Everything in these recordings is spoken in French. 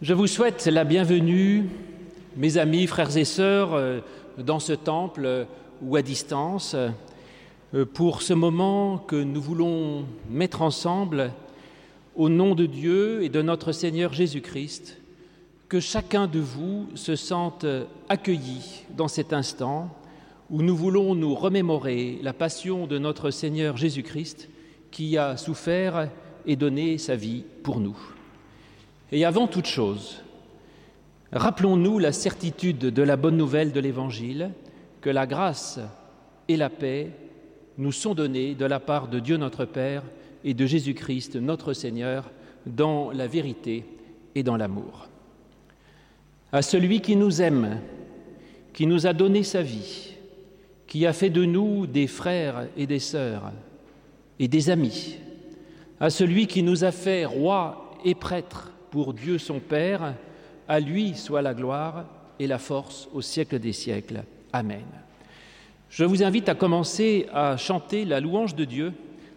Je vous souhaite la bienvenue, mes amis, frères et sœurs, euh, dans ce temple euh, ou à distance, euh, pour ce moment que nous voulons mettre ensemble au nom de Dieu et de notre Seigneur Jésus-Christ, que chacun de vous se sente accueilli dans cet instant où nous voulons nous remémorer la passion de notre Seigneur Jésus-Christ qui a souffert et donné sa vie pour nous. Et avant toute chose, rappelons-nous la certitude de la bonne nouvelle de l'Évangile, que la grâce et la paix nous sont données de la part de Dieu notre Père et de Jésus-Christ notre Seigneur dans la vérité et dans l'amour. À celui qui nous aime, qui nous a donné sa vie, qui a fait de nous des frères et des sœurs et des amis, à celui qui nous a fait rois et prêtres, pour Dieu son Père, à lui soit la gloire et la force au siècle des siècles. Amen. Je vous invite à commencer à chanter la louange de Dieu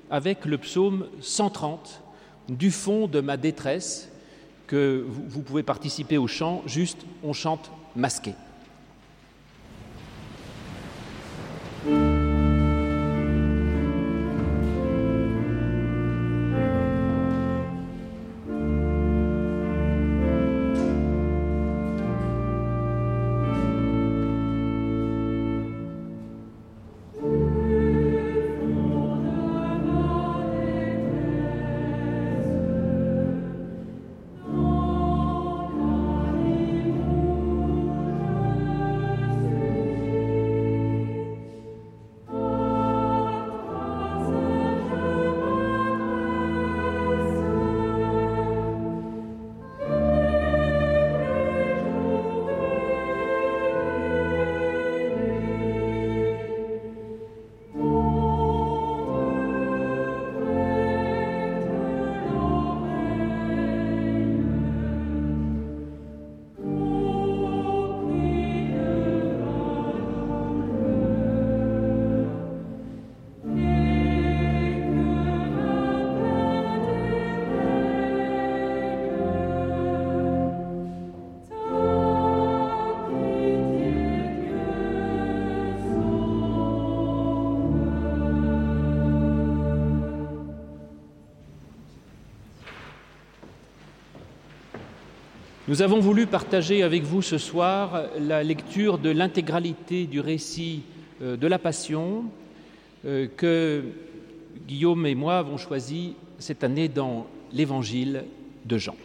avec le psaume 130 du fond de ma détresse que vous, pouvez participer au chant, juste on chante masqué. Nous avons voulu partager avec vous ce soir la lecture de l'intégralité du récit euh, de la Passion euh, que Guillaume et moi avons choisi cette année dans l'Évangile de Jean.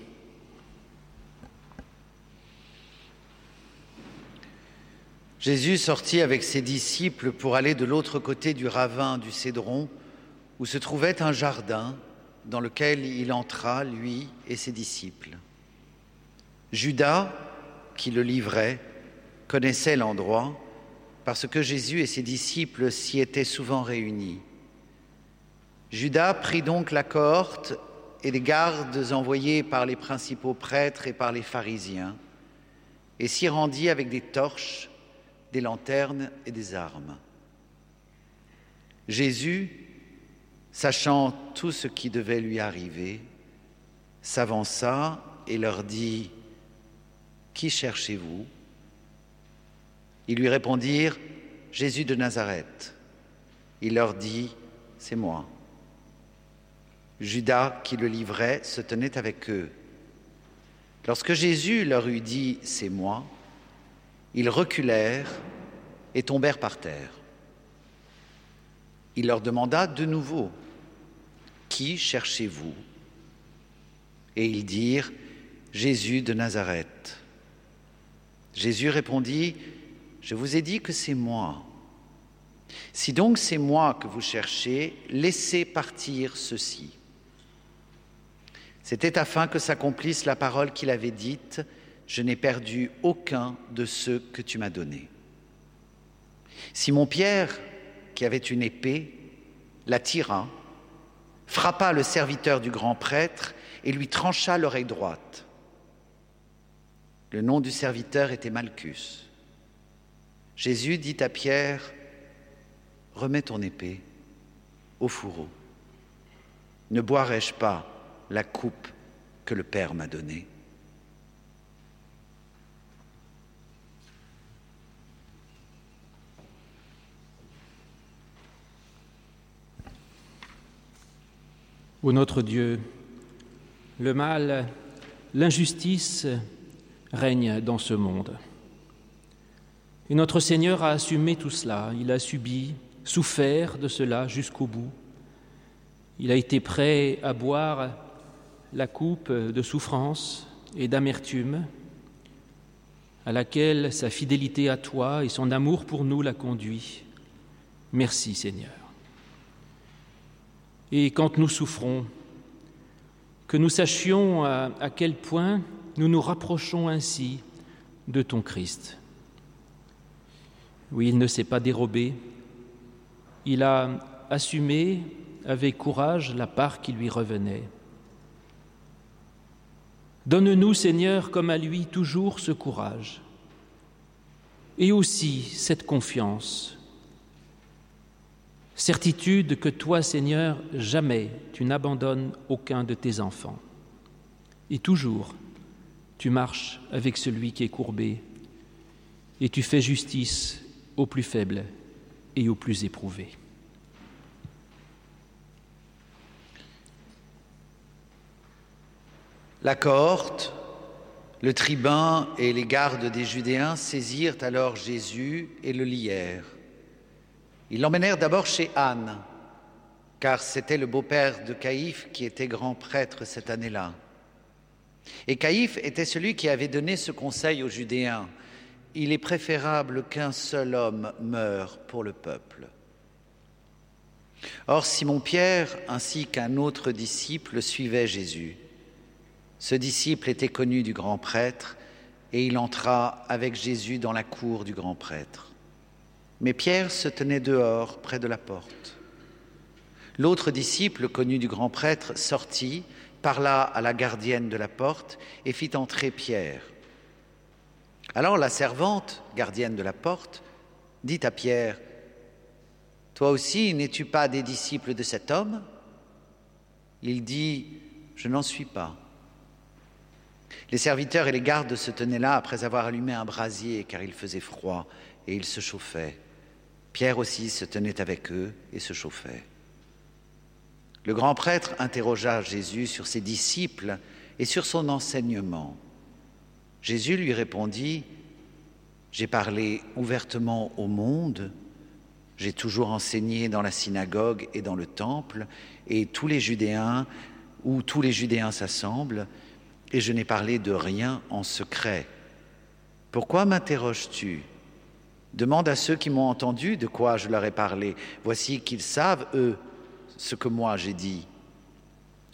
Jésus sortit avec ses disciples pour aller de l'autre côté du ravin du Cédron, où se trouvait un jardin dans lequel il entra, lui et ses disciples. Judas, qui le livrait, connaissait l'endroit parce que Jésus et ses disciples s'y étaient souvent réunis. Judas prit donc la cohorte et les gardes envoyés par les principaux prêtres et par les pharisiens, et s'y rendit avec des torches, des lanternes et des armes. Jésus, sachant tout ce qui devait lui arriver, s'avança et leur dit, qui cherchez-vous? Ils lui répondirent, Jésus de Nazareth. Il leur dit, C'est moi. Judas, qui le livrait, se tenait avec eux. Lorsque Jésus leur eut dit, C'est moi, ils reculèrent et tombèrent par terre. Il leur demanda de nouveau, Qui cherchez-vous? Et ils dirent, Jésus de Nazareth. Jésus répondit, Je vous ai dit que c'est moi. Si donc c'est moi que vous cherchez, laissez partir ceci. C'était afin que s'accomplisse la parole qu'il avait dite, Je n'ai perdu aucun de ceux que tu m'as donnés. Simon-Pierre, qui avait une épée, la tira, frappa le serviteur du grand prêtre et lui trancha l'oreille droite. Le nom du serviteur était Malchus. Jésus dit à Pierre, Remets ton épée au fourreau. Ne boirai-je pas la coupe que le Père m'a donnée? Ô notre Dieu, le mal, l'injustice, règnent dans ce monde. Et notre Seigneur a assumé tout cela, il a subi, souffert de cela jusqu'au bout. Il a été prêt à boire la coupe de souffrance et d'amertume à laquelle sa fidélité à toi et son amour pour nous l'a conduit. Merci Seigneur. Et quand nous souffrons, que nous sachions à, à quel point nous nous rapprochons ainsi de ton Christ. Oui, il ne s'est pas dérobé, il a assumé avec courage la part qui lui revenait. Donne-nous, Seigneur, comme à lui, toujours ce courage et aussi cette confiance, certitude que toi, Seigneur, jamais tu n'abandonnes aucun de tes enfants. Et toujours, tu marches avec celui qui est courbé et tu fais justice aux plus faibles et aux plus éprouvés. La cohorte, le tribun et les gardes des Judéens saisirent alors Jésus et le lièrent. Ils l'emmenèrent d'abord chez Anne, car c'était le beau-père de Caïphe qui était grand prêtre cette année-là. Et Caïphe était celui qui avait donné ce conseil aux Judéens. Il est préférable qu'un seul homme meure pour le peuple. Or Simon-Pierre ainsi qu'un autre disciple suivaient Jésus. Ce disciple était connu du grand prêtre et il entra avec Jésus dans la cour du grand prêtre. Mais Pierre se tenait dehors, près de la porte. L'autre disciple, connu du grand prêtre, sortit, parla à la gardienne de la porte et fit entrer Pierre. Alors la servante, gardienne de la porte, dit à Pierre, Toi aussi, n'es-tu pas des disciples de cet homme? Il dit, Je n'en suis pas. Les serviteurs et les gardes se tenaient là après avoir allumé un brasier car il faisait froid et ils se chauffaient. Pierre aussi se tenait avec eux et se chauffait. Le grand prêtre interrogea Jésus sur ses disciples et sur son enseignement. Jésus lui répondit, J'ai parlé ouvertement au monde, j'ai toujours enseigné dans la synagogue et dans le temple, et tous les Judéens, où tous les Judéens s'assemblent, et je n'ai parlé de rien en secret. Pourquoi m'interroges-tu? Demande à ceux qui m'ont entendu de quoi je leur ai parlé. Voici qu'ils savent, eux, ce que moi j'ai dit.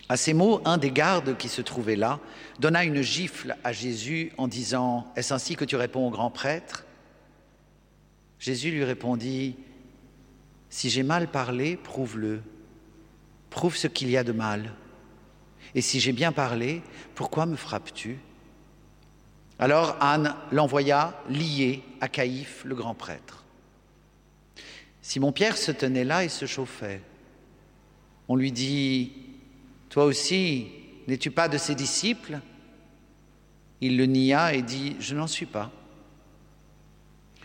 À ces mots, un des gardes qui se trouvait là donna une gifle à Jésus en disant Est-ce ainsi que tu réponds au grand prêtre? Jésus lui répondit Si j'ai mal parlé, prouve-le. Prouve ce qu'il y a de mal. Et si j'ai bien parlé, pourquoi me frappes-tu? Alors Anne l'envoya lié à Caïphe, le grand prêtre. Simon-Pierre se tenait là et se chauffait. On lui dit, Toi aussi, n'es-tu pas de ses disciples? Il le nia et dit, Je n'en suis pas.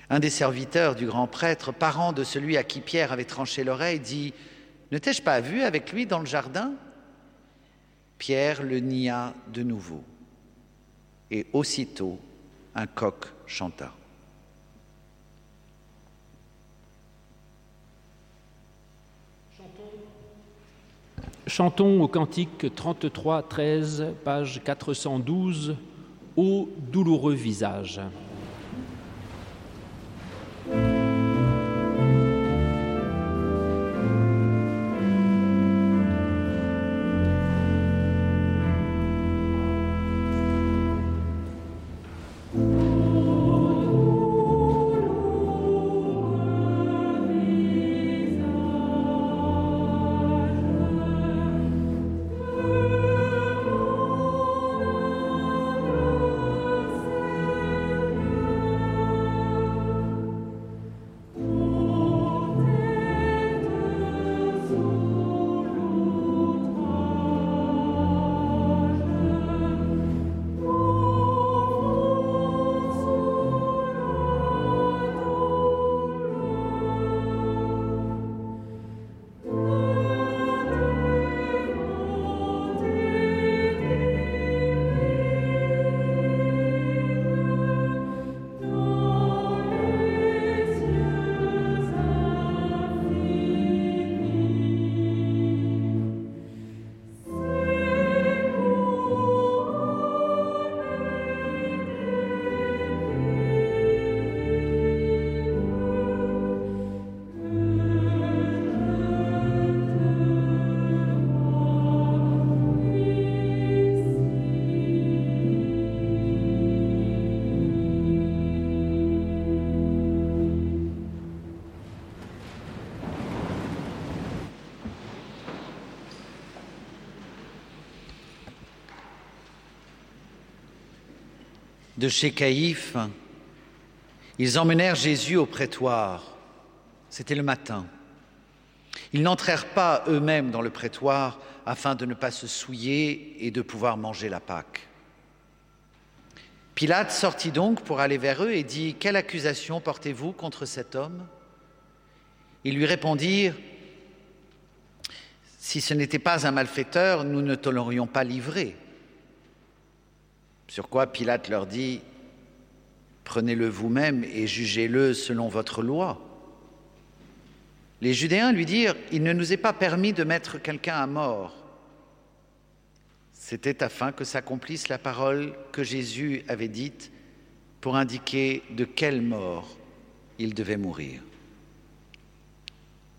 Un des serviteurs du grand prêtre, parent de celui à qui Pierre avait tranché l'oreille, dit, Ne t'ai-je pas vu avec lui dans le jardin? Pierre le nia de nouveau, et aussitôt un coq chanta. Chantons au cantique 33-13, page 412, Ô douloureux visage. De chez Caïphe, ils emmenèrent Jésus au prétoire. C'était le matin. Ils n'entrèrent pas eux-mêmes dans le prétoire afin de ne pas se souiller et de pouvoir manger la Pâque. Pilate sortit donc pour aller vers eux et dit Quelle accusation portez-vous contre cet homme? Ils lui répondirent Si ce n'était pas un malfaiteur, nous ne te l'aurions pas livré. Sur quoi Pilate leur dit Prenez-le vous-même et jugez-le selon votre loi. Les Judéens lui dirent Il ne nous est pas permis de mettre quelqu'un à mort. C'était afin que s'accomplisse la parole que Jésus avait dite pour indiquer de quelle mort il devait mourir.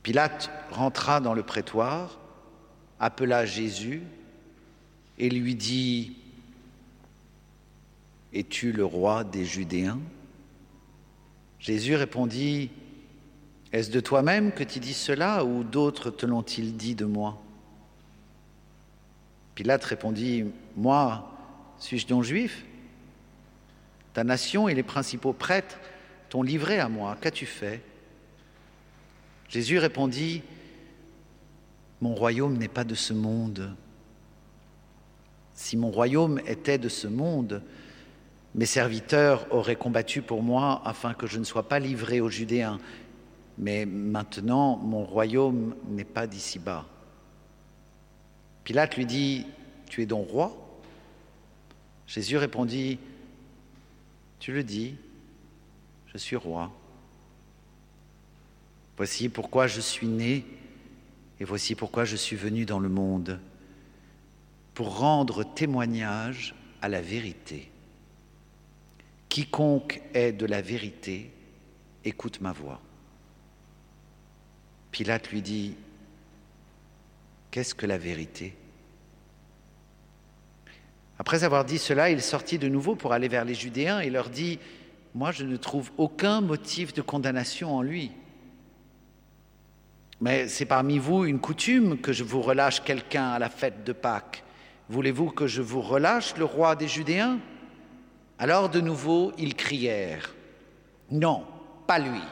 Pilate rentra dans le prétoire, appela Jésus et lui dit Es-tu le roi des Judéens Jésus répondit Est-ce de toi-même que tu dis cela ou d'autres te l'ont-ils dit de moi Pilate répondit Moi, suis-je donc juif Ta nation et les principaux prêtres t'ont livré à moi. Qu'as-tu fait Jésus répondit Mon royaume n'est pas de ce monde. Si mon royaume était de ce monde, mes serviteurs auraient combattu pour moi afin que je ne sois pas livré aux Judéens. Mais maintenant, mon royaume n'est pas d'ici-bas. Pilate lui dit, Tu es donc roi? Jésus répondit, Tu le dis, je suis roi. Voici pourquoi je suis né et voici pourquoi je suis venu dans le monde, pour rendre témoignage à la vérité. Quiconque est de la vérité, écoute ma voix. Pilate lui dit, Qu'est-ce que la vérité? Après avoir dit cela, il sortit de nouveau pour aller vers les Judéens et leur dit, Moi je ne trouve aucun motif de condamnation en lui. Mais c'est parmi vous une coutume que je vous relâche quelqu'un à la fête de Pâques. Voulez-vous que je vous relâche le roi des Judéens? Alors de nouveau, ils crièrent, Non, pas lui,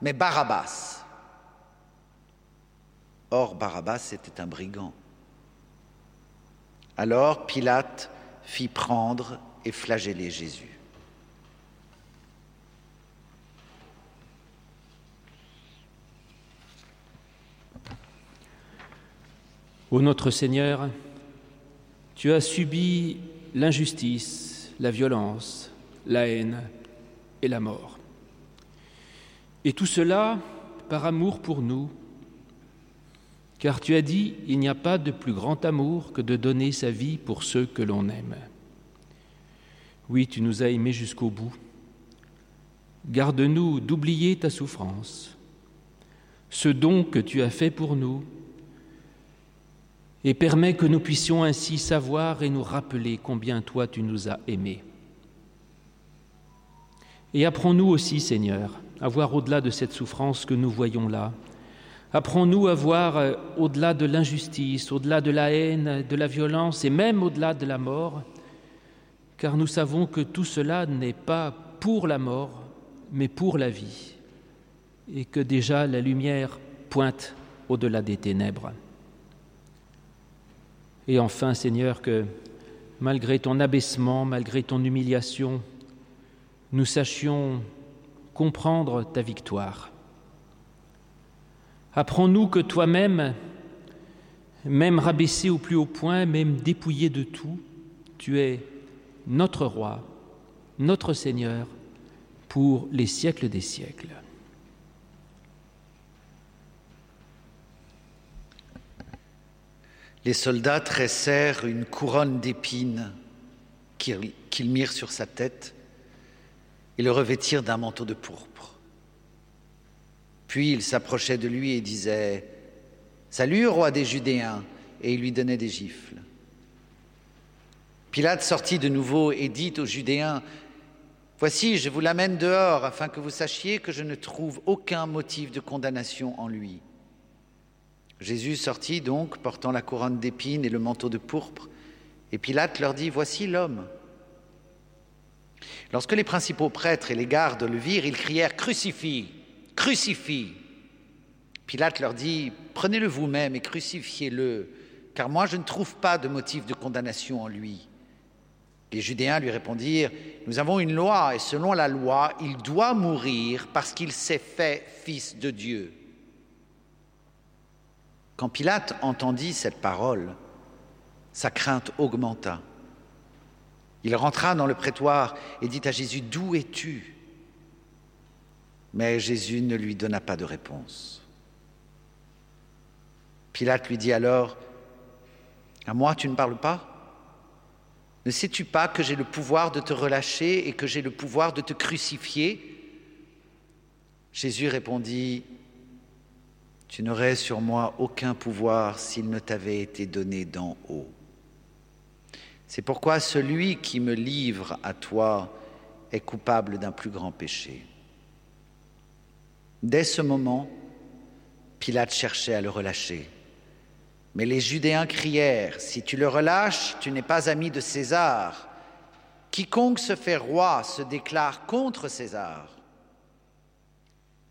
mais Barabbas. Or, Barabbas était un brigand. Alors Pilate fit prendre et flageller Jésus. Ô notre Seigneur, tu as subi l'injustice la violence, la haine et la mort. Et tout cela par amour pour nous, car tu as dit, il n'y a pas de plus grand amour que de donner sa vie pour ceux que l'on aime. Oui, tu nous as aimés jusqu'au bout. Garde-nous d'oublier ta souffrance, ce don que tu as fait pour nous, et permets que nous puissions ainsi savoir et nous rappeler combien toi tu nous as aimés. Et apprends-nous aussi, Seigneur, à voir au-delà de cette souffrance que nous voyons là. Apprends-nous à voir euh, au-delà de l'injustice, au-delà de la haine, de la violence et même au-delà de la mort, car nous savons que tout cela n'est pas pour la mort, mais pour la vie, et que déjà la lumière pointe au-delà des ténèbres. Et enfin, Seigneur, que malgré ton abaissement, malgré ton humiliation, nous sachions comprendre ta victoire. Apprends-nous que toi-même, même rabaissé au plus haut point, même dépouillé de tout, tu es notre roi, notre Seigneur, pour les siècles des siècles. Les soldats tressèrent une couronne d'épines qu'ils mirent sur sa tête et le revêtirent d'un manteau de pourpre. Puis ils s'approchaient de lui et disaient Salut, roi des Judéens et ils lui donnaient des gifles. Pilate sortit de nouveau et dit aux Judéens Voici, je vous l'amène dehors afin que vous sachiez que je ne trouve aucun motif de condamnation en lui. Jésus sortit donc, portant la couronne d'épines et le manteau de pourpre, et Pilate leur dit, Voici l'homme. Lorsque les principaux prêtres et les gardes le virent, ils crièrent Crucifie Crucifie Pilate leur dit Prenez-le vous-même et crucifiez-le, car moi je ne trouve pas de motif de condamnation en lui. Les Judéens lui répondirent Nous avons une loi, et selon la loi, il doit mourir parce qu'il s'est fait fils de Dieu. Quand Pilate entendit cette parole, sa crainte augmenta. Il rentra dans le prétoire et dit à Jésus, D'où es-tu? Mais Jésus ne lui donna pas de réponse. Pilate lui dit alors, À moi tu ne parles pas? Ne sais-tu pas que j'ai le pouvoir de te relâcher et que j'ai le pouvoir de te crucifier? Jésus répondit, Tu n'aurais sur moi aucun pouvoir s'il ne t'avait été donné d'en haut. C'est pourquoi celui qui me livre à toi est coupable d'un plus grand péché. Dès ce moment, Pilate cherchait à le relâcher. Mais les Judéens crièrent, Si tu le relâches, tu n'es pas ami de César. Quiconque se fait roi se déclare contre César.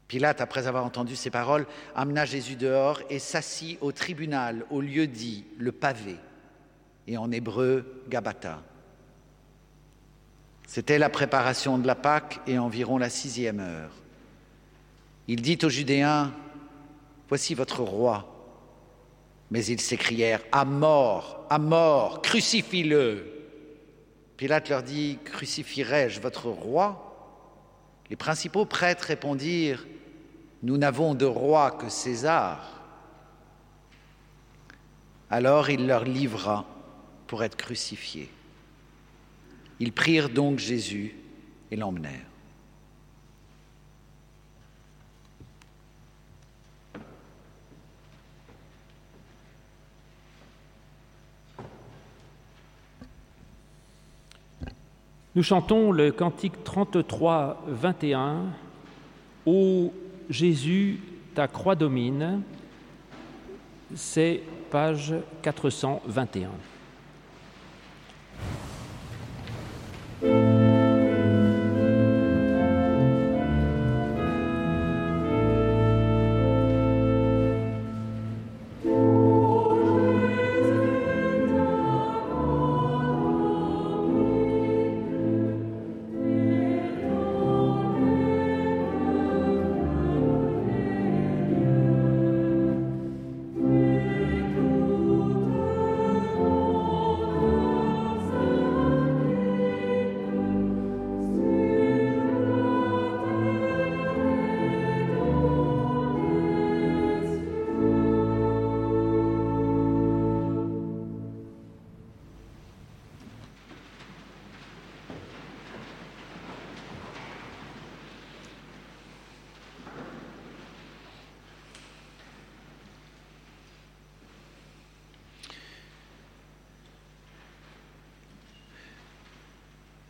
Pilate, après avoir entendu ces paroles, amena Jésus dehors et s'assit au tribunal, au lieu dit, le pavé et en hébreu Gabata. C'était la préparation de la Pâque et environ la sixième heure. Il dit aux Judéens, Voici votre roi. Mais ils s'écrièrent, À mort, à mort, crucifie-le. Pilate leur dit, Crucifierai-je votre roi? Les principaux prêtres répondirent, Nous n'avons de roi que César. Alors il leur livra pour être crucifié. Ils prirent donc Jésus et l'emmenèrent. Nous chantons le cantique 33, 21. Ô Jésus, ta croix domine. C'est page 421.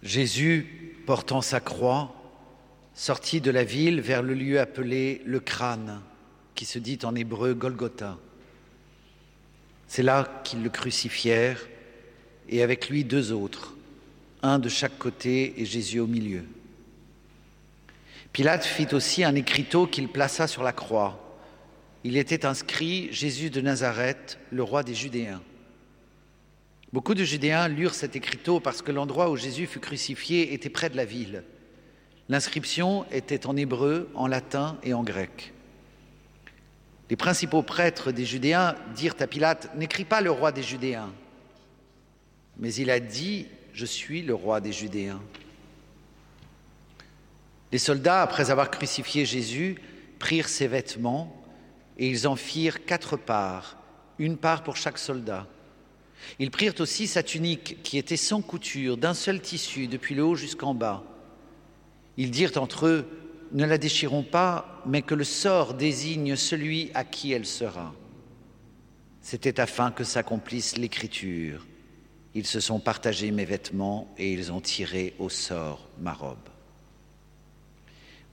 Jésus, portant sa croix, sortit de la ville vers le lieu appelé le crâne, qui se dit en hébreu Golgotha. C'est là qu'ils le crucifièrent, et avec lui deux autres, un de chaque côté et Jésus au milieu. Pilate fit aussi un écriteau qu'il plaça sur la croix. Il était inscrit Jésus de Nazareth, le roi des Judéens. Beaucoup de Judéens lurent cet écriteau parce que l'endroit où Jésus fut crucifié était près de la ville. L'inscription était en hébreu, en latin et en grec. Les principaux prêtres des Judéens dirent à Pilate, N'écris pas le roi des Judéens. Mais il a dit, Je suis le roi des Judéens. Les soldats, après avoir crucifié Jésus, prirent ses vêtements et ils en firent quatre parts, une part pour chaque soldat. Ils prirent aussi sa tunique qui était sans couture, d'un seul tissu, depuis le haut jusqu'en bas. Ils dirent entre eux, ne la déchirons pas, mais que le sort désigne celui à qui elle sera. C'était afin que s'accomplisse l'écriture. Ils se sont partagés mes vêtements et ils ont tiré au sort ma robe.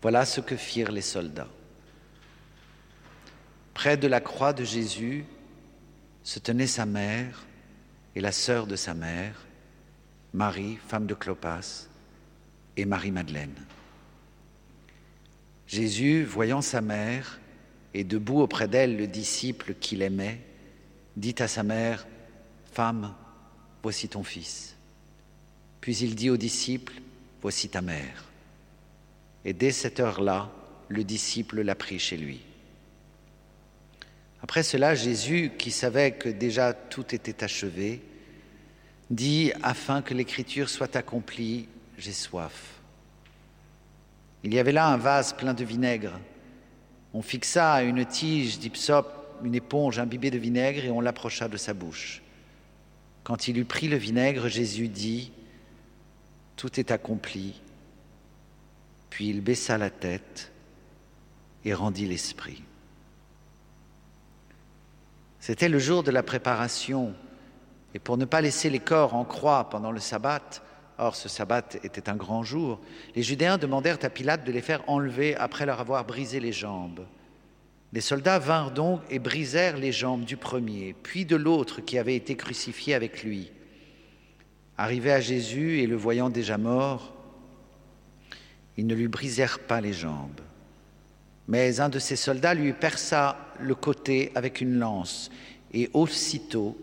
Voilà ce que firent les soldats. Près de la croix de Jésus se tenait sa mère et la sœur de sa mère, Marie, femme de Clopas, et Marie-Madeleine. Jésus, voyant sa mère et debout auprès d'elle le disciple qu'il aimait, dit à sa mère, Femme, voici ton fils. Puis il dit au disciple, Voici ta mère. Et dès cette heure-là, le disciple l'a pris chez lui. Après cela, Jésus, qui savait que déjà tout était achevé, dit, afin que l'écriture soit accomplie, j'ai soif. Il y avait là un vase plein de vinaigre. On fixa à une tige d'hypsope une éponge imbibée de vinaigre et on l'approcha de sa bouche. Quand il eut pris le vinaigre, Jésus dit, Tout est accompli. Puis il baissa la tête et rendit l'esprit. C'était le jour de la préparation, et pour ne pas laisser les corps en croix pendant le sabbat, or ce sabbat était un grand jour, les Judéens demandèrent à Pilate de les faire enlever après leur avoir brisé les jambes. Les soldats vinrent donc et brisèrent les jambes du premier, puis de l'autre qui avait été crucifié avec lui. Arrivés à Jésus et le voyant déjà mort, ils ne lui brisèrent pas les jambes. Mais un de ses soldats lui perça le côté avec une lance, et aussitôt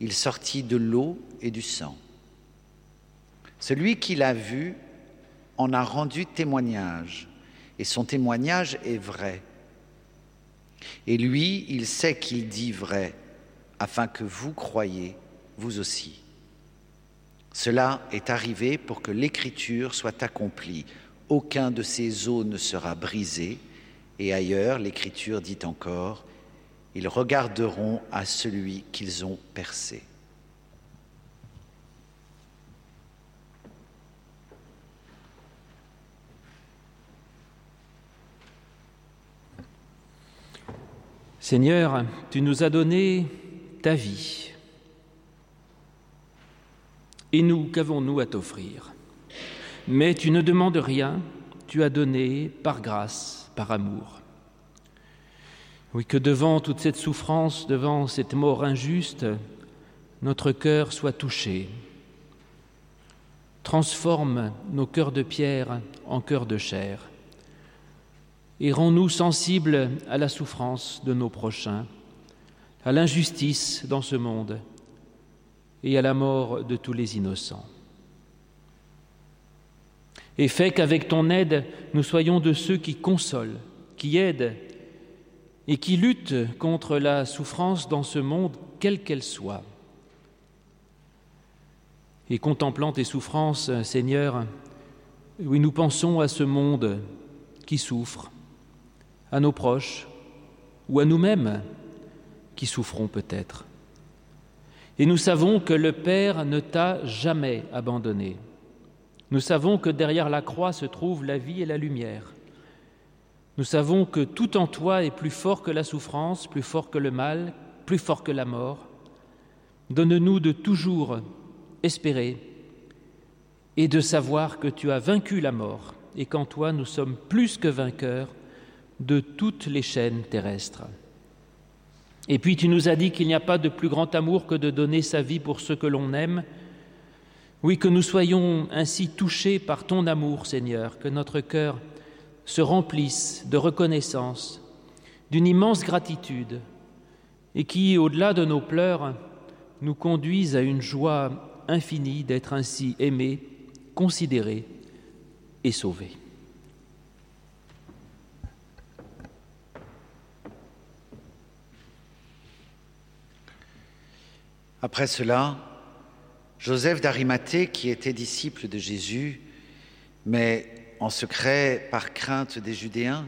il sortit de l'eau et du sang. Celui qui l'a vu en a rendu témoignage, et son témoignage est vrai. Et lui, il sait qu'il dit vrai, afin que vous croyiez, vous aussi. Cela est arrivé pour que l'écriture soit accomplie. Aucun de ces os ne sera brisé. Et ailleurs, l'Écriture dit encore, ils regarderont à celui qu'ils ont percé. Seigneur, tu nous as donné ta vie. Et nous, qu'avons-nous à t'offrir? Mais tu ne demandes rien, tu as donné par grâce, par amour. Oui, que devant toute cette souffrance, devant cette mort injuste, notre cœur soit touché. Transforme nos cœurs de pierre en cœurs de chair et rends-nous sensibles à la souffrance de nos prochains, à l'injustice dans ce monde et à la mort de tous les innocents. Et fais qu'avec ton aide, nous soyons de ceux qui consolent, qui aident et qui luttent contre la souffrance dans ce monde, quelle qu'elle soit. Et contemplant tes souffrances, Seigneur, oui, nous pensons à ce monde qui souffre, à nos proches ou à nous-mêmes qui souffrons peut-être. Et nous savons que le Père ne t'a jamais abandonné. Nous savons que derrière la croix se trouve la vie et la lumière. Nous savons que tout en toi est plus fort que la souffrance, plus fort que le mal, plus fort que la mort. Donne-nous de toujours espérer et de savoir que tu as vaincu la mort et qu'en toi nous sommes plus que vainqueurs de toutes les chaînes terrestres. Et puis tu nous as dit qu'il n'y a pas de plus grand amour que de donner sa vie pour ceux que l'on aime. Oui, que nous soyons ainsi touchés par ton amour, Seigneur, que notre cœur se remplisse de reconnaissance, d'une immense gratitude, et qui, au-delà de nos pleurs, nous conduise à une joie infinie d'être ainsi aimés, considérés et sauvés. Après cela, Joseph d'Arimathée, qui était disciple de Jésus, mais en secret par crainte des Judéens,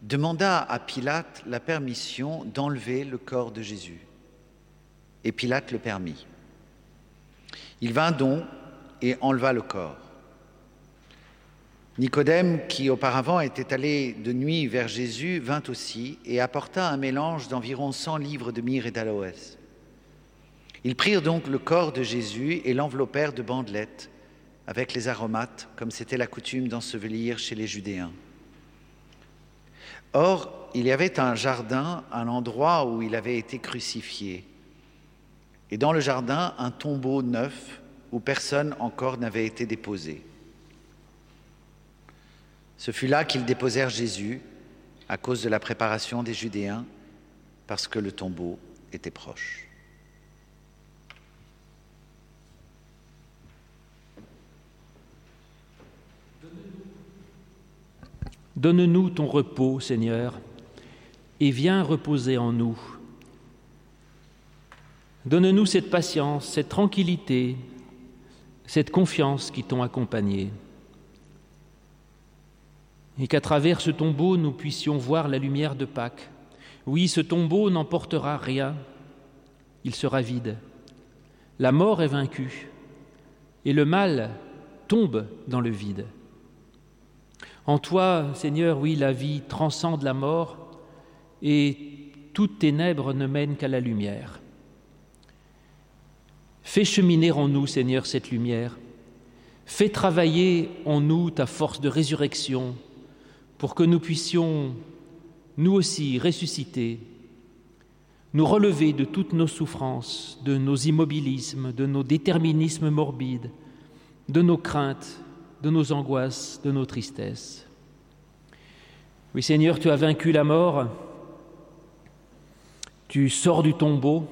demanda à Pilate la permission d'enlever le corps de Jésus. Et Pilate le permit. Il vint donc et enleva le corps. Nicodème, qui auparavant était allé de nuit vers Jésus, vint aussi et apporta un mélange d'environ cent livres de myrrhe et d'aloès. Ils prirent donc le corps de Jésus et l'enveloppèrent de bandelettes avec les aromates, comme c'était la coutume d'ensevelir chez les Judéens. Or, il y avait un jardin, un endroit où il avait été crucifié, et dans le jardin, un tombeau neuf où personne encore n'avait été déposé. Ce fut là qu'ils déposèrent Jésus à cause de la préparation des Judéens, parce que le tombeau était proche. Donne-nous ton repos, Seigneur, et viens reposer en nous. Donne-nous cette patience, cette tranquillité, cette confiance qui t'ont accompagné. Et qu'à travers ce tombeau, nous puissions voir la lumière de Pâques. Oui, ce tombeau n'emportera rien, il sera vide. La mort est vaincue et le mal tombe dans le vide. En toi, Seigneur, oui, la vie transcende la mort et toute ténèbres ne mène qu'à la lumière. Fais cheminer en nous, Seigneur, cette lumière. Fais travailler en nous ta force de résurrection pour que nous puissions, nous aussi, ressusciter, nous relever de toutes nos souffrances, de nos immobilismes, de nos déterminismes morbides, de nos craintes, de nos angoisses, de nos tristesses. Oui Seigneur, tu as vaincu la mort, tu sors du tombeau,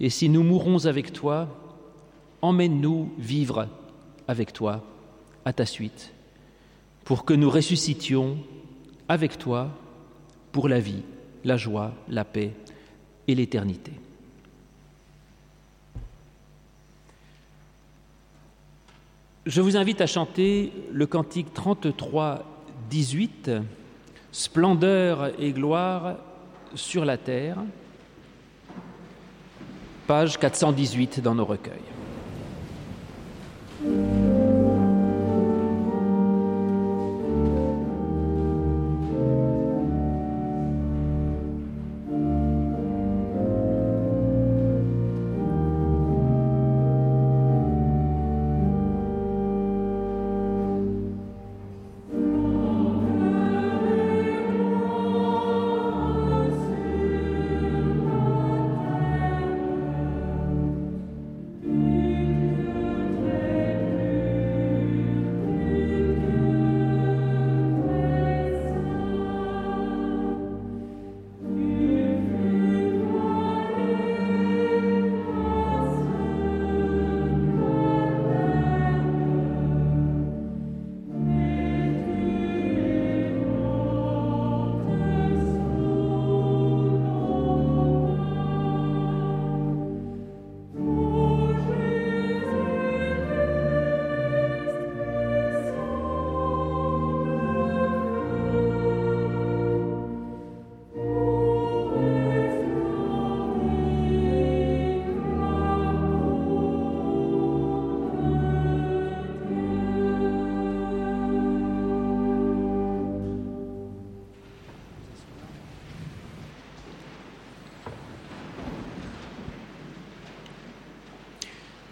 et si nous mourons avec toi, emmène-nous vivre avec toi à ta suite, pour que nous ressuscitions avec toi pour la vie, la joie, la paix et l'éternité. Je vous invite à chanter le cantique 33, 18, Splendeur et gloire sur la terre, page 418 dans nos recueils.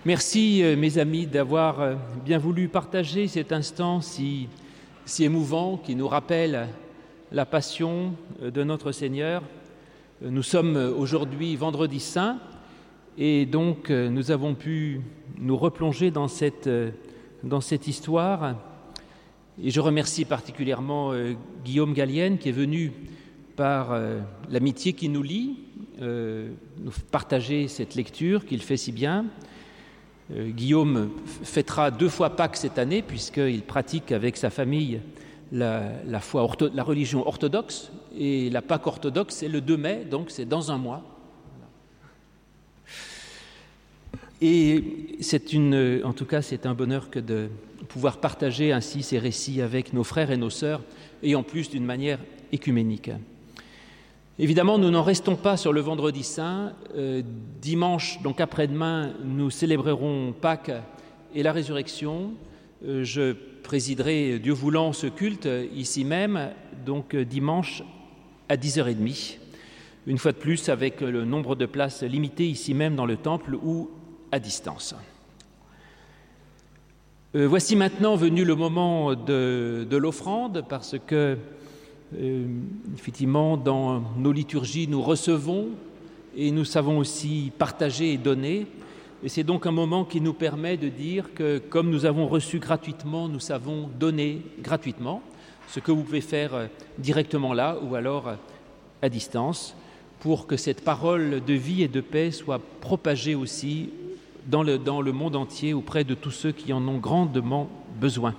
Merci, euh, mes amis, d'avoir euh, bien voulu partager cet instant si, émouvant qui nous rappelle la passion euh, de notre Seigneur. Nous sommes aujourd'hui vendredi saint et donc nous avons pu nous replonger dans cette, dans cette histoire. Et je remercie particulièrement Guillaume Gallienne qui est venu par l'amitié qui nous lie, nous partager cette lecture qu'il fait si bien. Euh, Guillaume fêtera deux fois Pâques cette année, puisqu'il pratique avec sa famille la, religion orthodoxe. Et la Pâque orthodoxe, c'est le 2 mai, donc c'est dans un mois. Et c'est une, en tout cas, c'est un bonheur que de pouvoir partager ainsi ces récits avec nos frères et nos sœurs, et en plus d'une manière écuménique. Évidemment, nous n'en restons pas sur le vendredi saint. Euh, dimanche, donc après-demain, nous célébrerons Pâques et la résurrection. Euh, je présiderai, Dieu voulant, ce culte ici même, donc euh, dimanche à 10h30. Une fois de plus, avec le nombre de places limité ici même dans le temple ou à distance. voici maintenant venu le moment de l'offrande parce que euh, effectivement, dans nos liturgies, nous recevons et nous savons aussi partager et donner. Et c'est donc un moment qui nous permet de dire que comme nous avons reçu gratuitement, nous savons donner gratuitement, ce que vous pouvez faire euh, directement là ou alors euh, à distance, pour que cette parole de vie et de paix soit propagée aussi dans le, dans le monde entier auprès de tous ceux qui en ont grandement besoin.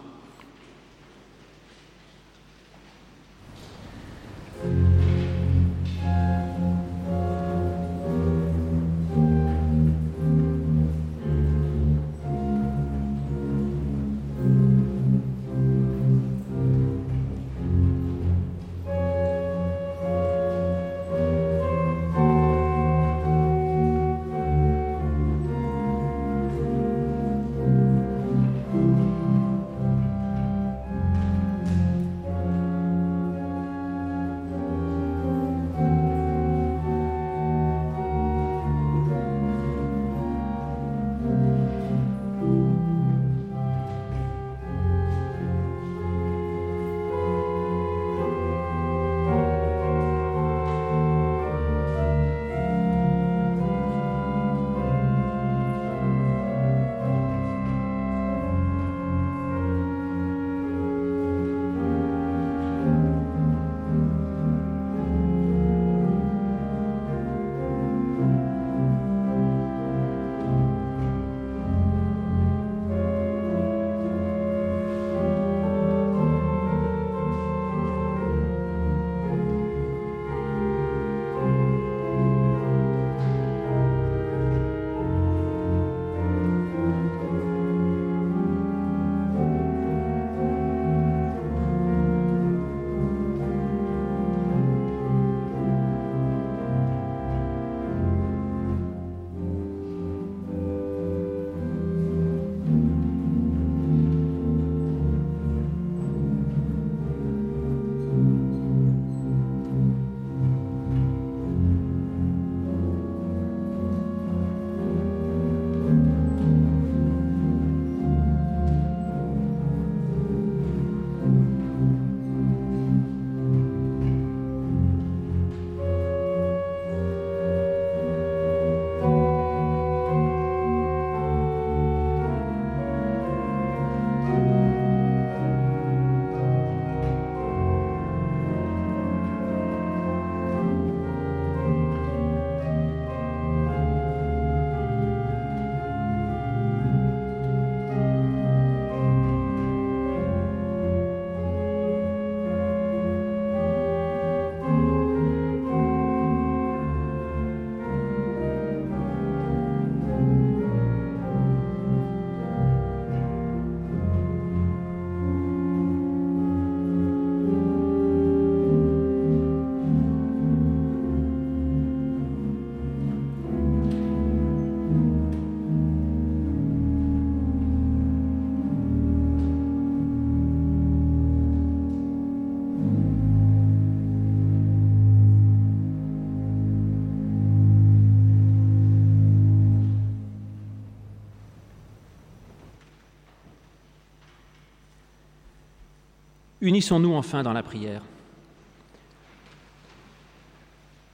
Unissons-nous enfin dans la prière.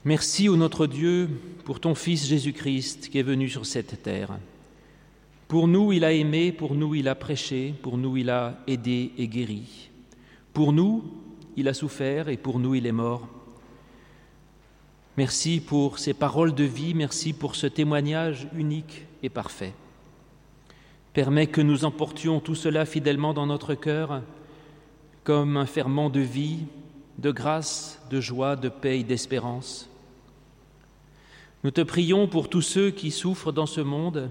Merci, ô notre Dieu, pour ton Fils Jésus-Christ qui est venu sur cette terre. Pour nous, il a aimé, pour nous, il a prêché, pour nous, il a aidé et guéri. Pour nous, il a souffert et pour nous, il est mort. Merci pour ces paroles de vie, merci pour ce témoignage unique et parfait. Permets que nous emportions tout cela fidèlement dans notre cœur comme un ferment de vie, de grâce, de joie, de paix et d'espérance. Nous te prions pour tous ceux qui souffrent dans ce monde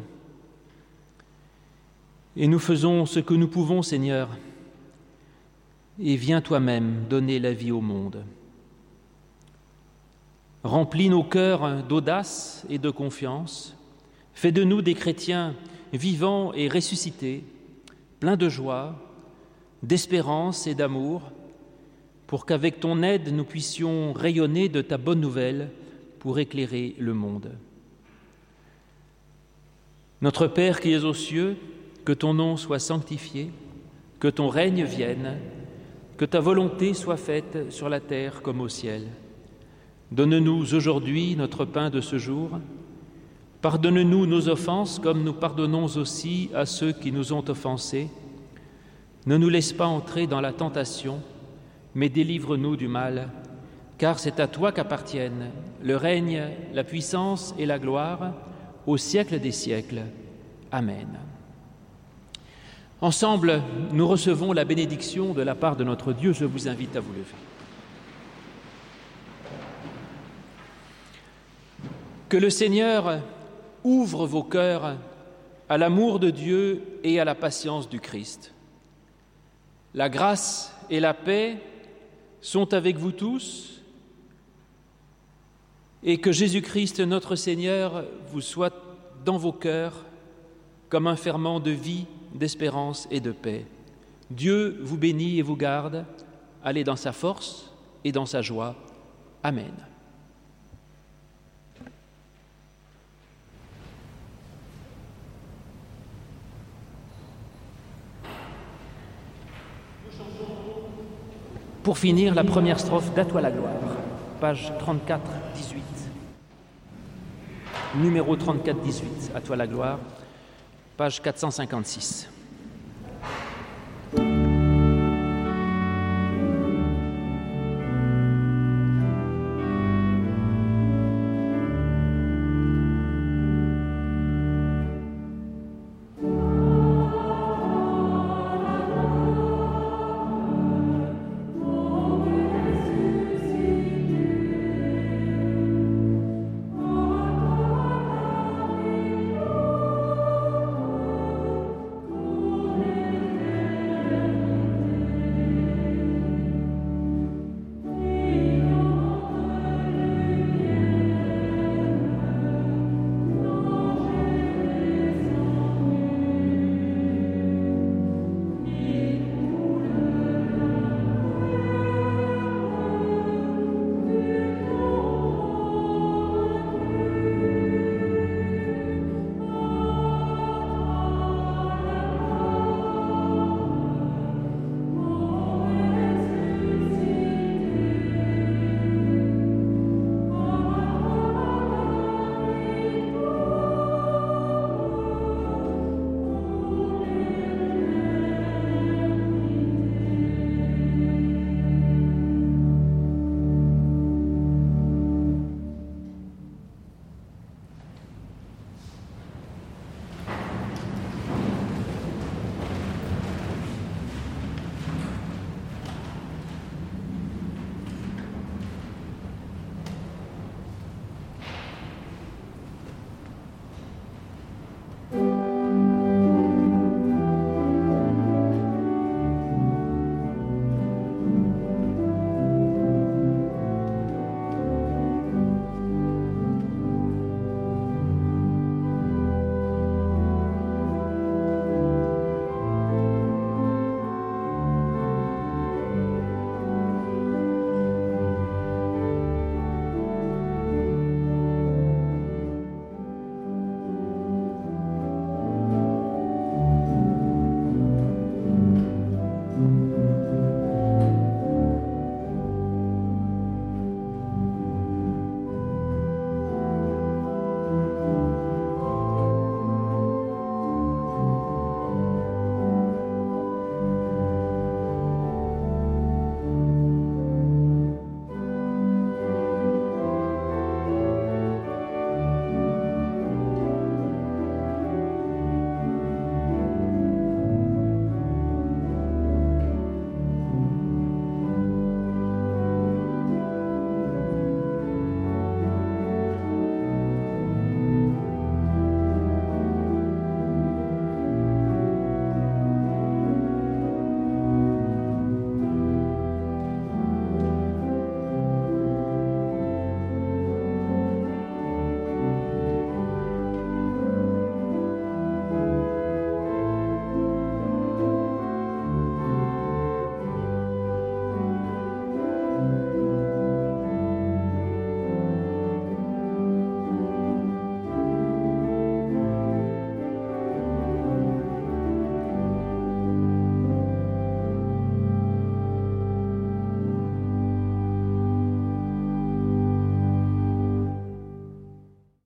et nous faisons ce que nous pouvons, Seigneur, et viens toi-même donner la vie au monde. Remplis nos cœurs d'audace et de confiance, fais de nous des chrétiens vivants et ressuscités, pleins de joie, d'espérance et d'amour, pour qu'avec ton aide nous puissions rayonner de ta bonne nouvelle pour éclairer le monde. Notre Père qui es aux cieux, que ton nom soit sanctifié, que ton règne vienne, que ta volonté soit faite sur la terre comme au ciel. Donne-nous aujourd'hui notre pain de ce jour. Pardonne-nous nos offenses comme nous pardonnons aussi à ceux qui nous ont offensés. Ne nous laisse pas entrer dans la tentation, mais délivre-nous du mal, car c'est à toi qu'appartiennent le règne, la puissance et la gloire au siècle des siècles. Amen. Ensemble, nous recevons la bénédiction de la part de notre Dieu. Je vous invite à vous lever. Que le Seigneur ouvre vos cœurs à l'amour de Dieu et à la patience du Christ. La grâce et la paix sont avec vous tous et que Jésus-Christ, notre Seigneur, vous soit dans vos cœurs comme un ferment de vie, d'espérance et de paix. Dieu vous bénit et vous garde. Allez dans sa force et dans sa joie. Amen. Pour finir, la première strophe d'À toi la gloire, page 34, 18. Numéro 34, 18, À la gloire, page 456.